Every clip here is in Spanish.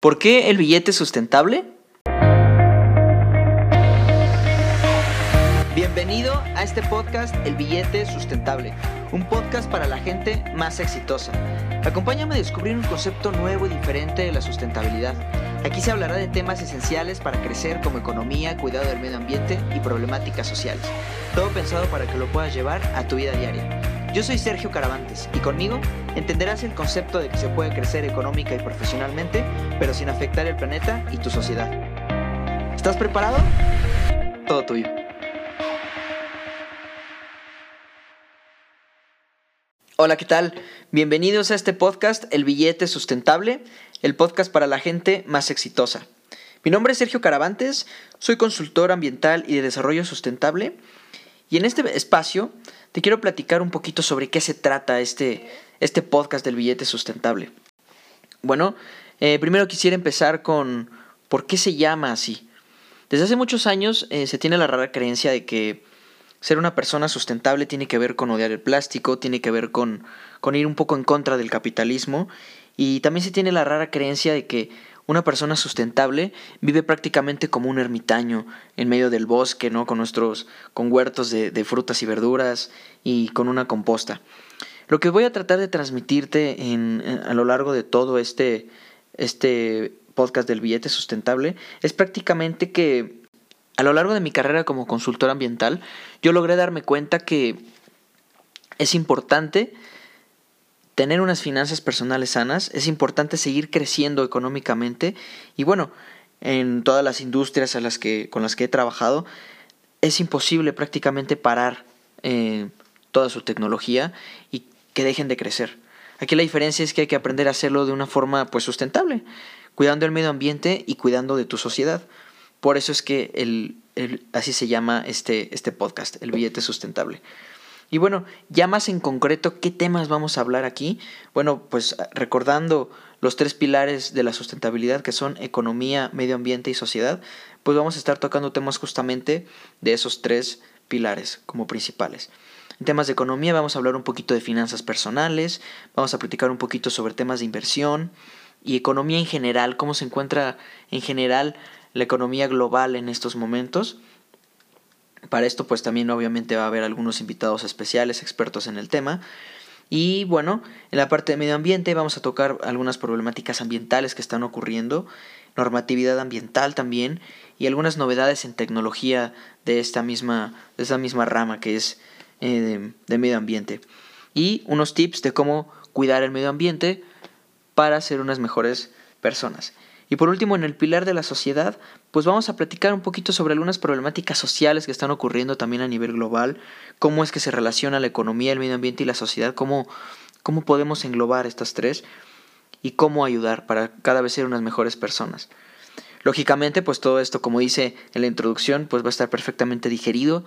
¿Por qué el billete sustentable? Bienvenido a este podcast El Billete Sustentable, un podcast para la gente más exitosa. Acompáñame a descubrir un concepto nuevo y diferente de la sustentabilidad. Aquí se hablará de temas esenciales para crecer como economía, cuidado del medio ambiente y problemáticas sociales. Todo pensado para que lo puedas llevar a tu vida diaria. Yo soy Sergio Caravantes y conmigo entenderás el concepto de que se puede crecer económica y profesionalmente, pero sin afectar el planeta y tu sociedad. ¿Estás preparado? Todo tuyo. Hola, ¿qué tal? Bienvenidos a este podcast El Billete Sustentable, el podcast para la gente más exitosa. Mi nombre es Sergio Caravantes, soy consultor ambiental y de desarrollo sustentable y en este espacio te quiero platicar un poquito sobre qué se trata este, este podcast del billete sustentable. Bueno, eh, primero quisiera empezar con por qué se llama así. Desde hace muchos años eh, se tiene la rara creencia de que ser una persona sustentable tiene que ver con odiar el plástico, tiene que ver con, con ir un poco en contra del capitalismo y también se tiene la rara creencia de que una persona sustentable vive prácticamente como un ermitaño en medio del bosque, ¿no? Con nuestros, con huertos de, frutas y verduras y con una composta. Lo que voy a tratar de transmitirte en, a lo largo de todo este, este podcast del billete sustentable es prácticamente que a lo largo de mi carrera como consultor ambiental yo logré darme cuenta que es importante tener unas finanzas personales sanas, es importante seguir creciendo económicamente y bueno, en todas las industrias a las que, con las que he trabajado, es imposible prácticamente parar eh, toda su tecnología y que dejen de crecer. Aquí la diferencia es que hay que aprender a hacerlo de una forma pues sustentable, cuidando el medio ambiente y cuidando de tu sociedad. Por eso es que el, el, así se llama este, este podcast, el billete sustentable. Y bueno, ya más en concreto, ¿qué temas vamos a hablar aquí? Bueno, pues recordando los tres pilares de la sustentabilidad que son economía, medio ambiente y sociedad, pues vamos a estar tocando temas justamente de esos tres pilares como principales. En temas de economía vamos a hablar un poquito de finanzas personales, vamos a platicar un poquito sobre temas de inversión y economía en general, cómo se encuentra en general la economía global en estos momentos para esto pues también obviamente va a haber algunos invitados especiales, expertos en el tema. Y bueno, en la parte de medio ambiente vamos a tocar algunas problemáticas ambientales que están ocurriendo, normatividad ambiental también y algunas novedades en tecnología de esta misma, de esta misma rama que es eh, de, de medio ambiente. Y unos tips de cómo cuidar el medio ambiente para ser unas mejores personas. Y por último, en el pilar de la sociedad, pues vamos a platicar un poquito sobre algunas problemáticas sociales que están ocurriendo también a nivel global, cómo es que se relaciona la economía, el medio ambiente y la sociedad, cómo, cómo podemos englobar estas tres y cómo ayudar para cada vez ser unas mejores personas. Lógicamente, pues todo esto, como dice en la introducción, pues va a estar perfectamente digerido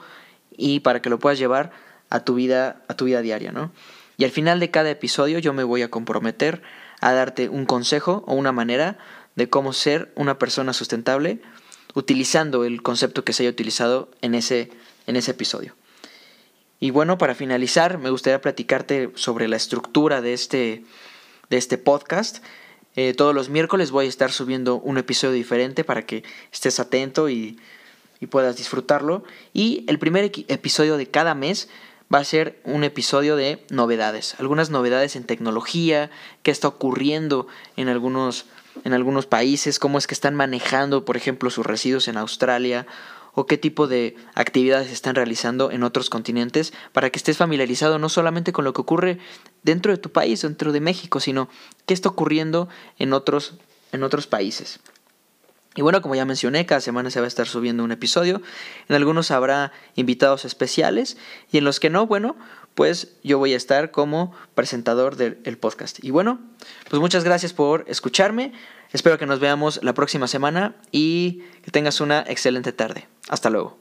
y para que lo puedas llevar a tu vida, a tu vida diaria, ¿no? Y al final de cada episodio yo me voy a comprometer a darte un consejo o una manera de cómo ser una persona sustentable utilizando el concepto que se haya utilizado en ese, en ese episodio. Y bueno, para finalizar, me gustaría platicarte sobre la estructura de este, de este podcast. Eh, todos los miércoles voy a estar subiendo un episodio diferente para que estés atento y, y puedas disfrutarlo. Y el primer episodio de cada mes va a ser un episodio de novedades, algunas novedades en tecnología, qué está ocurriendo en algunos en algunos países, cómo es que están manejando, por ejemplo, sus residuos en Australia o qué tipo de actividades están realizando en otros continentes para que estés familiarizado no solamente con lo que ocurre dentro de tu país, dentro de México, sino qué está ocurriendo en otros, en otros países. Y bueno, como ya mencioné, cada semana se va a estar subiendo un episodio. En algunos habrá invitados especiales y en los que no, bueno, pues yo voy a estar como presentador del podcast. Y bueno, pues muchas gracias por escucharme. Espero que nos veamos la próxima semana y que tengas una excelente tarde. Hasta luego.